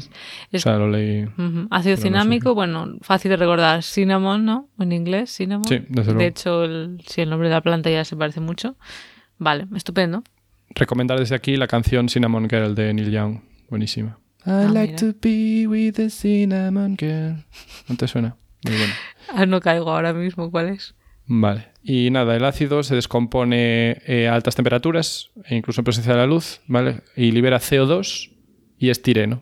O sea, lo leí. Ácido Pero no sé. cinámico, bueno, fácil de recordar. Cinnamon, ¿no? En inglés, cinnamon. Sí, desde luego. De hecho, el, sí, el nombre de la planta ya se parece mucho. Vale, estupendo. Recomendar desde aquí la canción Cinnamon Girl de Neil Young. Buenísima. I Ah, like mira. to be with the cinnamon girl. ¿No te suena? Muy bueno. Ah, no caigo ahora mismo, ¿cuál es? Vale. Y nada, el ácido se descompone eh, a altas temperaturas, e incluso en presencia de la luz, ¿vale? Y libera CO2 y estireno.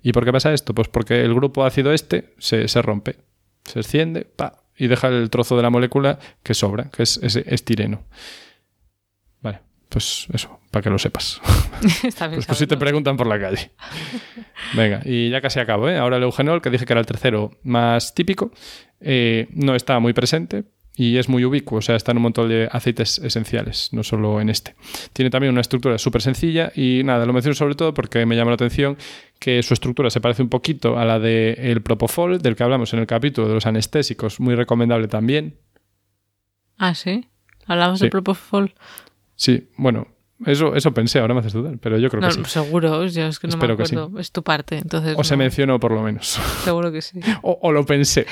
¿Y por qué pasa esto? Pues porque el grupo ácido este se, se rompe, se extiende, pa, y deja el trozo de la molécula que sobra, que es ese estireno. Vale, pues eso, para que lo sepas. Está bien Pues, pues si te preguntan por la calle. Venga, y ya casi acabo, ¿eh? Ahora el eugenol, que dije que era el tercero más típico, eh, no está muy presente y es muy ubicuo, o sea, está en un montón de aceites esenciales, no solo en este. Tiene también una estructura súper sencilla y nada, lo menciono sobre todo porque me llama la atención que su estructura se parece un poquito a la del propofol, del que hablamos en el capítulo de los anestésicos, muy recomendable también. Ah, sí. Hablamos Sí. de Propofol. Sí, bueno, eso, eso pensé, ahora me haces dudar, pero yo creo No, que sí. seguro, yo es que no Espero me que sí. acuerdo. Es tu parte, entonces. O se mencionó por lo menos. Seguro que sí. O, o lo pensé.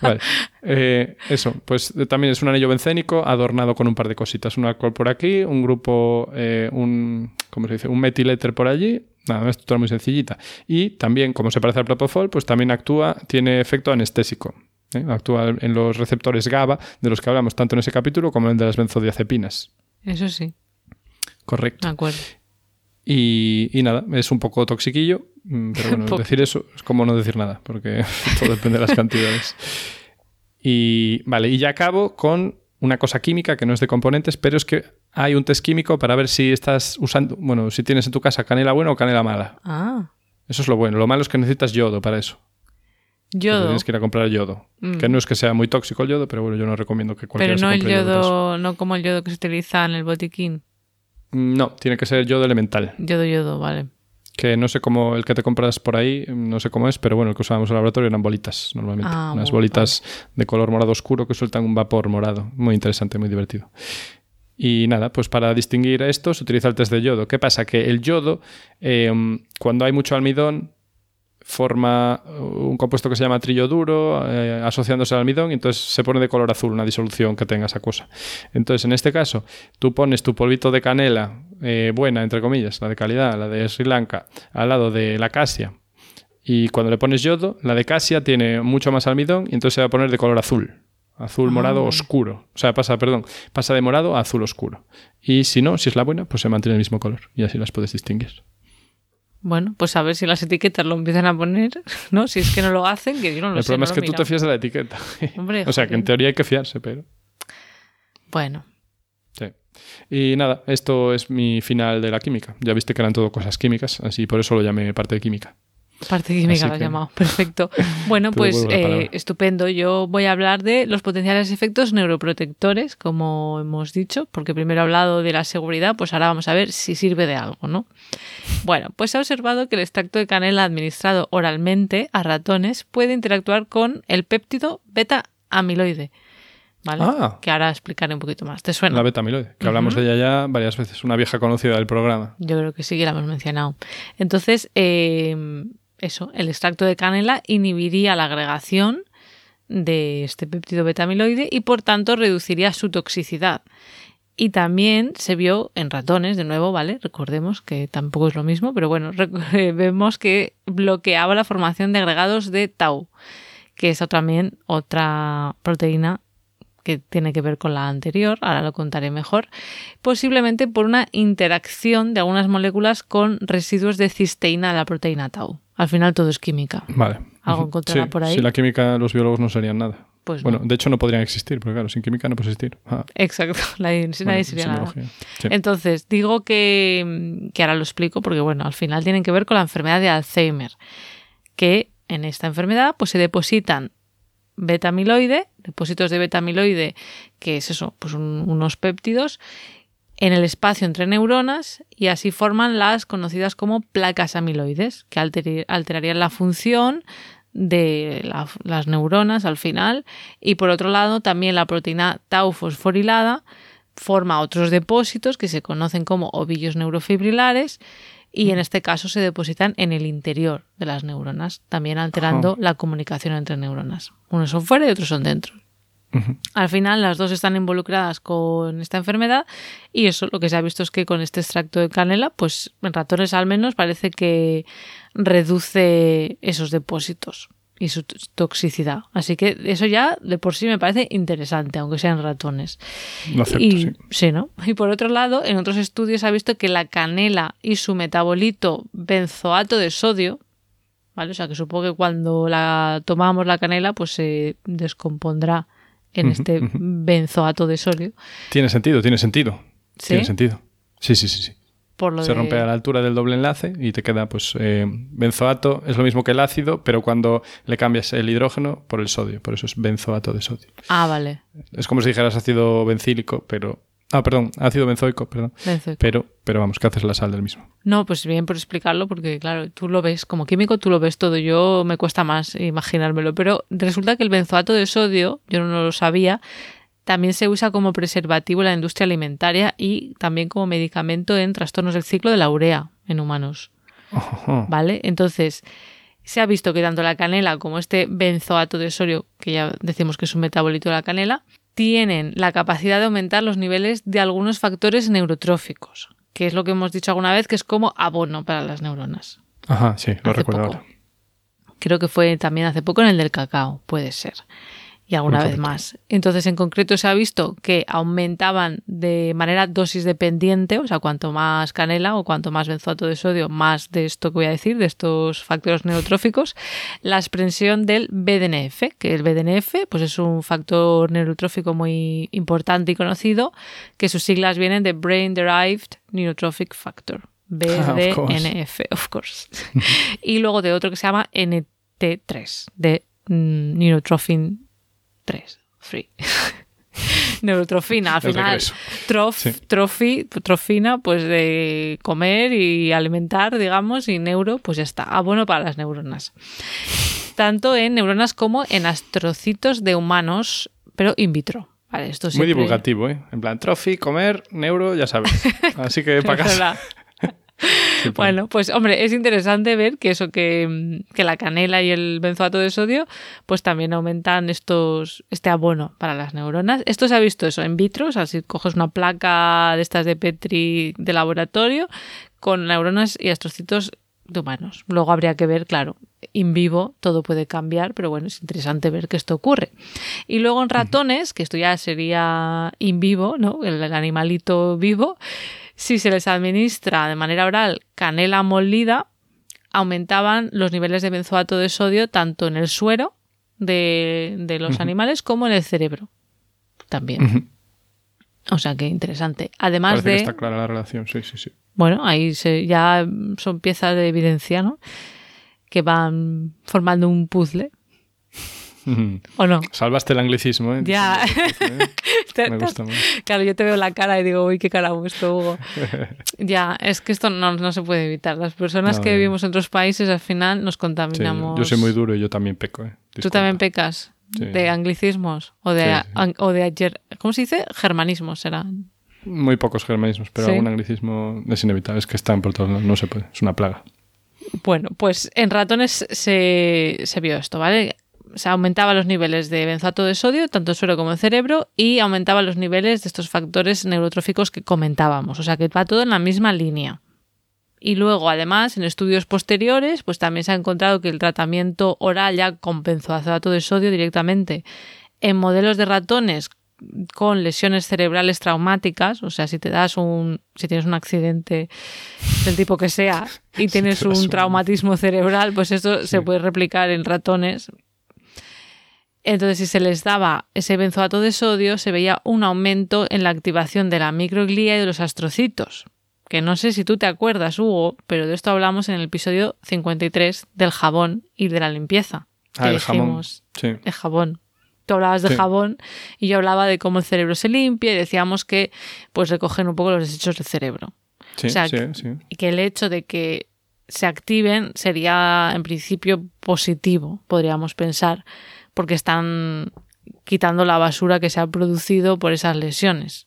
Vale. Eh, eso, pues eh, también es un anillo bencénico adornado con un par de cositas. Un alcohol por aquí, un grupo, eh, un, ¿cómo se dice? Un metiléter por allí. Nada, una estructura muy sencillita. Y también, como se parece al propofol, pues también actúa, tiene efecto anestésico. ¿eh? Actúa en los receptores GABA, de los que hablamos tanto en ese capítulo como en el de las benzodiazepinas. Eso sí, Correcto. acuerdo. Y, y nada, es un poco toxiquillo, mm, pero bueno, decir eso es como no decir nada, porque todo depende de las cantidades. Y vale, y ya acabo con una cosa química que no es de componentes, pero es que hay un test químico para ver si estás usando, bueno, si tienes en tu casa canela buena o canela mala. Ah, Eso es lo bueno. Lo malo es que necesitas yodo para eso. Yodo. Tienes que ir a comprar yodo. Mm. Que no es que sea muy tóxico el yodo, pero bueno, yo no recomiendo que cualquiera Pero se no el yodo yodo, no como el yodo que se utiliza en el botiquín. No, tiene que ser yodo elemental. Yodo, yodo, vale. que no sé cómo el que te compras por ahí, no sé cómo es, pero bueno, el que usábamos en el laboratorio eran bolitas normalmente. Ah, Unas bolitas de color morado oscuro que sueltan un vapor morado. Muy interesante, muy divertido. Y nada, pues para distinguir esto se utiliza el test de yodo. ¿Qué pasa? Que el yodo, eh, cuando hay mucho almidón, forma un compuesto que se llama trillo duro eh, asociándose al almidón y entonces se pone de color azul una disolución que tenga esa cosa. Entonces, en este caso, tú pones tu polvito de canela eh, buena, entre comillas, la de calidad, la de Sri Lanka, al lado de la casia y cuando le pones yodo, la de casia tiene mucho más almidón y entonces se va a poner de color azul. Azul morado Ah. oscuro. O sea, pasa, perdón, pasa de morado a azul oscuro. Y si no, si es la buena, pues se mantiene el mismo color y así las puedes distinguir. Bueno, pues a ver si las etiquetas lo empiezan a poner, ¿no? Si es que no lo hacen, que yo no lo el sé. problema no es que tú te fías de la etiqueta. Hombre, o sea, que en teoría hay que fiarse, pero... Bueno, Sí. Y nada, esto es mi final de la química. Ya viste que eran todo cosas químicas, así por eso lo llamé parte de química. Parte química lo has que- llamado. Perfecto. Bueno, pues eh, estupendo. Yo voy a hablar de los potenciales efectos neuroprotectores, como hemos dicho, porque primero he hablado de la seguridad, pues ahora vamos a ver si sirve de algo, ¿no? Bueno, pues se ha observado que el extracto de canela administrado oralmente a ratones puede interactuar con el péptido beta amiloide. ¿Vale? Ah. Que ahora explicaré un poquito más. ¿Te suena? La beta amiloide, que hablamos de ella ya varias veces, una vieja conocida del programa. Yo creo que sí que la hemos mencionado. Entonces, eh, eso, el extracto de canela inhibiría la agregación de este péptido betamiloide y por tanto reduciría su toxicidad. Y también se vio en ratones, de nuevo, ¿vale? Recordemos que tampoco es lo mismo, pero bueno, vemos que bloqueaba la formación de agregados de tau, que es también otra proteína que tiene que ver con la anterior, ahora lo contaré mejor, posiblemente por una interacción de algunas moléculas con residuos de cisteína de la proteína tau. Al final todo es química. Vale. ¿Algo encontrará Sí, por ahí? Si la química, los biólogos no serían nada. Pues bueno, no. de hecho no podrían existir, porque claro, sin química no puede existir. Ah, Exacto, nadie, sin bueno, nadie sería nada. Sí. Entonces, digo que, que ahora lo explico porque, bueno, al final tienen que ver con la enfermedad de Alzheimer, que en esta enfermedad, pues se depositan beta-amiloide, depósitos de beta-amiloide, que es eso, pues unos péptidos, en el espacio entre neuronas y así forman las conocidas como placas amiloides, que alterarían la función de las neuronas al final. Y por otro lado, también la proteína tau fosforilada forma otros depósitos que se conocen como ovillos neurofibrilares y en este caso se depositan en el interior de las neuronas, también alterando la comunicación entre neuronas. Unos son fuera y otros son dentro. Al final las dos están involucradas con esta enfermedad y eso lo que se ha visto es que con este extracto de canela, pues en ratones al menos parece que reduce esos depósitos y su toxicidad. Así que eso ya de por sí me parece interesante, aunque sean ratones. y, sí. ¿no? Y por otro lado, en otros estudios ha visto que la canela y su metabolito benzoato de sodio, ¿vale? O sea que supongo que cuando la tomamos la canela, pues se descompondrá en este benzoato de sodio. Tiene sentido, tiene sentido. Tiene sentido. Sí, sí, sí, sí se rompe a la altura del doble enlace y te queda, pues, eh, benzoato es lo mismo que el ácido, pero cuando le cambias el hidrógeno por el sodio, por eso es benzoato de sodio. Ah, vale. Es como si dijeras ácido bencílico, pero... Ah, perdón, ácido benzoico, perdón. Pero, pero vamos, ¿qué haces la sal del mismo? No, pues bien por explicarlo, porque claro, tú lo ves, como químico tú lo ves todo, yo me cuesta más imaginármelo, pero resulta que el benzoato de sodio, yo no lo sabía, también se usa como preservativo en la industria alimentaria y también como medicamento en trastornos del ciclo de la urea en humanos. ¿Vale? Entonces, se ha visto que tanto la canela como este benzoato de sodio, que ya decimos que es un metabolito de la canela, tienen la capacidad de aumentar los niveles de algunos factores neurotróficos, que es lo que hemos dicho alguna vez, que es como abono para las neuronas. Ajá, sí, lo recuerdo ahora. Creo que fue también hace poco en el del cacao, puede ser y alguna vez más. Entonces, en concreto se ha visto que aumentaban de manera dosis dependiente, o sea, cuanto más canela o cuanto más benzoato de sodio, más de esto que voy a decir, de estos factores neurotróficos, la expresión del BDNF, que el BDNF pues es un factor neurotrófico muy importante y conocido, que sus siglas vienen de Brain Derived Neurotrophic Factor. BDNF, of course. y luego de otro que se llama NT3, de mm, Neurotrophin 3, 3. Neurotrofina, al final, trof, trofina, pues de comer y alimentar, digamos, y neuro, pues ya está. Ah, bueno para las neuronas. Tanto en neuronas como en astrocitos de humanos, pero in vitro. Vale, esto Muy divulgativo, ¿eh? En plan, trofi, comer, neuro, ya sabes. Así que para casa. Bueno, pues hombre, es interesante ver que eso, que, la canela y el benzoato de sodio, pues también aumentan estos, este abono para las neuronas. Esto se ha visto eso en vitro, o sea, si coges una placa de estas de Petri de laboratorio con neuronas y astrocitos de humanos. Luego habría que ver, claro, in vivo todo puede cambiar, pero bueno, es interesante ver que esto ocurre. Y luego en ratones, que esto ya sería in vivo, ¿no? el animalito vivo, si se les administra de manera oral canela molida, aumentaban los niveles de benzoato de sodio tanto en el suero de, los animales como en el cerebro. También. O sea que interesante. Además de. está clara la relación, sí, sí, sí. Bueno, ahí se, ya son piezas de evidencia, ¿no? Que van formando un puzzle. ¿O no? Salvaste el anglicismo, ¿eh? Ya. Me gusta mucho. Claro, yo te veo la cara y digo, uy, qué cara puesto, Hugo. ya, es que esto no, se puede evitar. Las personas que vivimos en otros países al final nos contaminamos. yo soy muy duro y yo también peco, ¿eh? ¿Tú también pecas? ¿De anglicismos? ¿O de, o de ayer? ¿Cómo se dice? Germanismos será. Muy pocos germanismos, pero algún anglicismo es inevitable. Es que están por todos lados, no se puede. Es una plaga. Bueno, pues en ratones se, se vio esto, ¿vale? Se aumentaba los niveles de benzoato de sodio, tanto en suero como en cerebro, y aumentaba los niveles de estos factores neurotróficos que comentábamos. O sea que va todo en la misma línea. Y luego, además, en estudios posteriores, pues también se ha encontrado que el tratamiento oral ya con benzoato de sodio directamente en modelos de ratones con lesiones cerebrales traumáticas, o sea, si te das un, si tienes un accidente del tipo que sea y tienes un traumatismo cerebral, pues esto se puede replicar en ratones entonces, si se les daba ese benzoato de sodio, se veía un aumento en la activación de la microglía y de los astrocitos, que no sé si tú te acuerdas, Hugo, pero de esto hablamos en el episodio 53 del jabón y de la limpieza. Ah, el dijimos, Sí. el jabón. Tú hablabas de Sí. jabón y yo hablaba de cómo el cerebro se limpia y decíamos que pues recogen un poco los desechos del cerebro. Sí, O sea, sí, que- sí. Y que el hecho de que se activen sería en principio positivo, podríamos pensar, porque están quitando la basura que se ha producido por esas lesiones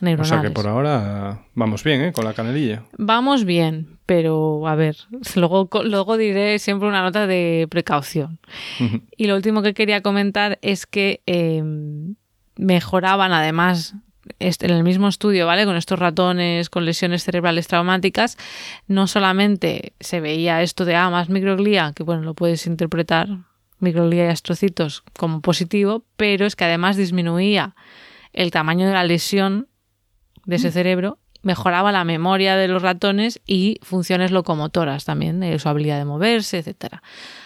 O neuronales. sea que por ahora vamos bien, ¿eh? Con la canelilla. Vamos bien, pero a ver, luego, luego diré siempre una nota de precaución. Y lo último que quería comentar es que eh, mejoraban además en el mismo estudio, ¿vale? Con estos ratones con lesiones cerebrales traumáticas, no solamente se veía esto de ah, más microglía, que bueno, lo puedes interpretar, microglía y astrocitos como positivo, pero es que además disminuía el tamaño de la lesión de ese cerebro, mejoraba la memoria de los ratones y funciones locomotoras también, de su habilidad de moverse, etcétera.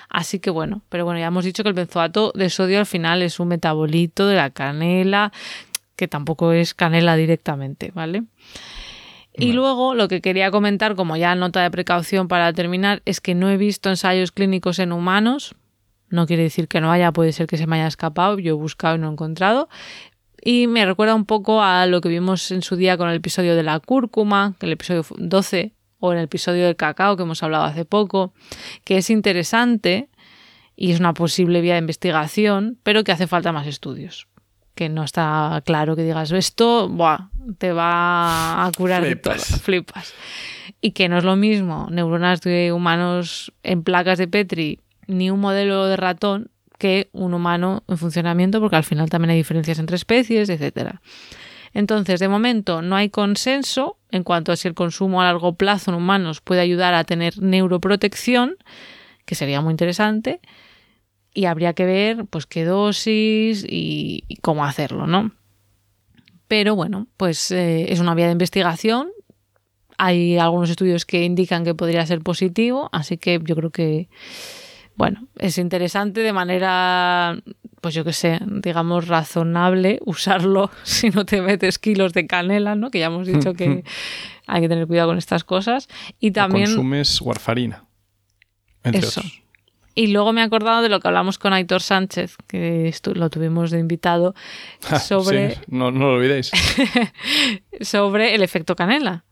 Así que bueno, pero bueno, ya hemos dicho que el benzoato de sodio al final es un metabolito de la canela, que tampoco es canela directamente, ¿vale? Y luego lo que quería comentar, como ya nota de precaución para terminar, es que no he visto ensayos clínicos en humanos. No quiere decir que no haya, puede ser que se me haya escapado, yo he buscado y no he encontrado. Y me recuerda un poco a lo que vimos en su día con el episodio de la cúrcuma, que el episodio 12, o en el episodio del cacao que hemos hablado hace poco, que es interesante y es una posible vía de investigación, pero que hace falta más estudios. Que no está claro que digas esto, buah, te va a curar de todo, Flipas. flipas. Y que no es lo mismo neuronas de humanos en placas de Petri ni un modelo de ratón que un humano en funcionamiento, porque al final también hay diferencias entre especies, etcétera. Entonces, de momento no hay consenso en cuanto a si el consumo a largo plazo en humanos puede ayudar a tener neuroprotección, que sería muy interesante, y habría que ver pues qué dosis y, cómo hacerlo, ¿no? Pero bueno, pues eh, es una vía de investigación. Hay algunos estudios que indican que podría ser positivo, así que yo creo que bueno, es interesante de manera, pues yo que sé, digamos razonable usarlo si no te metes kilos de canela, ¿no? Que ya hemos dicho que hay que tener cuidado con estas cosas. Y también... Consumes warfarina. Entre Eso. otros. Y luego me he acordado de lo que hablamos con Aitor Sánchez, que lo tuvimos de invitado, sobre, Sí, no, no lo olvidéis. sobre el efecto canela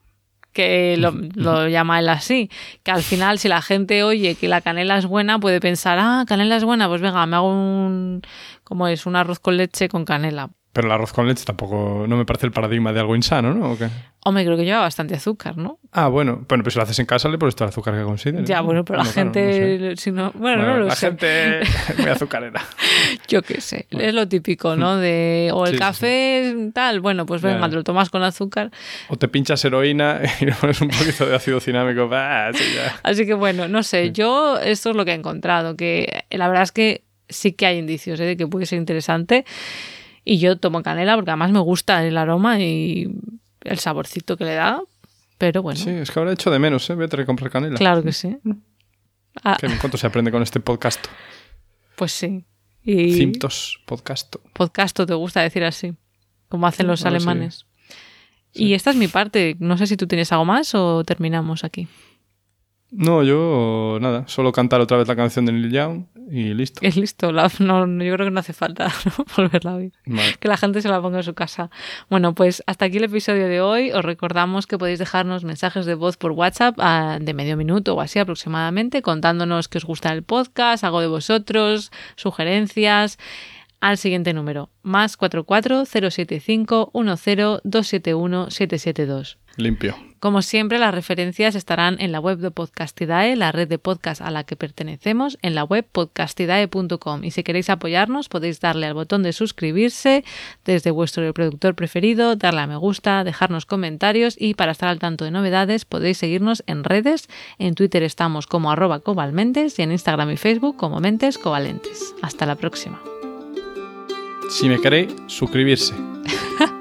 que lo, lo llama él así, que al final si la gente oye que la canela es buena puede pensar, ah, canela es buena, pues venga, me hago un, ¿cómo es? Un arroz con leche con canela. Pero el arroz con leche tampoco no me parece el paradigma de algo insano, ¿no? ¿O qué? Hombre, creo que lleva bastante azúcar, ¿no? Ah, bueno. Bueno, pues si lo haces en casa le pones todo el azúcar que consideres. Ya, ¿no? bueno, pero la Bueno, claro, no gente, sé. si no, bueno, Bueno, no lo la sé. gente muy azucarera. Yo qué sé, es lo típico, ¿no? De, o el Sí, sí, café tal, bueno, pues venga, te lo tomas con azúcar. O te pinchas heroína y le pones un poquito de ácido cinámico. Ah, sí. Así que bueno, no sé, yo esto es lo que he encontrado, que la verdad es que sí que hay indicios ¿eh? de que puede ser interesante. Y yo tomo canela porque además me gusta el aroma y el saborcito que le da. Pero bueno, Sí, es que ahora hecho de menos, ¿eh? Voy a tener que comprar canela. claro que sí. Ah, ¿Cuánto se aprende con este podcast? pues sí. Y Cintos podcast. podcast te gusta decir así, como hacen los alemanes. Y esta es mi parte. No sé si tú tienes algo más o terminamos aquí. No, yo nada, solo cantar otra vez la canción de Neil Young y listo. Es listo. la- no, yo creo que no hace falta ¿no? volverla a oír. Vale. que la gente se la ponga en su casa. Bueno, pues hasta aquí el episodio de hoy. Os recordamos que podéis dejarnos mensajes de voz por WhatsApp ah, de medio minuto o así aproximadamente, contándonos que os gusta el podcast, algo de vosotros, sugerencias. Al siguiente número, más 44 075 10 271 772. Limpio. Como siempre, las referencias estarán en la web de Podcastidae, la red de podcast a la que pertenecemos, en la web podcastidae.com. Y si queréis apoyarnos, podéis darle al botón de suscribirse desde vuestro reproductor preferido, darle a me gusta, dejarnos comentarios y para estar al tanto de novedades podéis seguirnos en redes. En Twitter estamos como arroba cobalmentes y en Instagram y Facebook como mentes covalentes. Hasta la próxima. Si me queréis, suscribirse.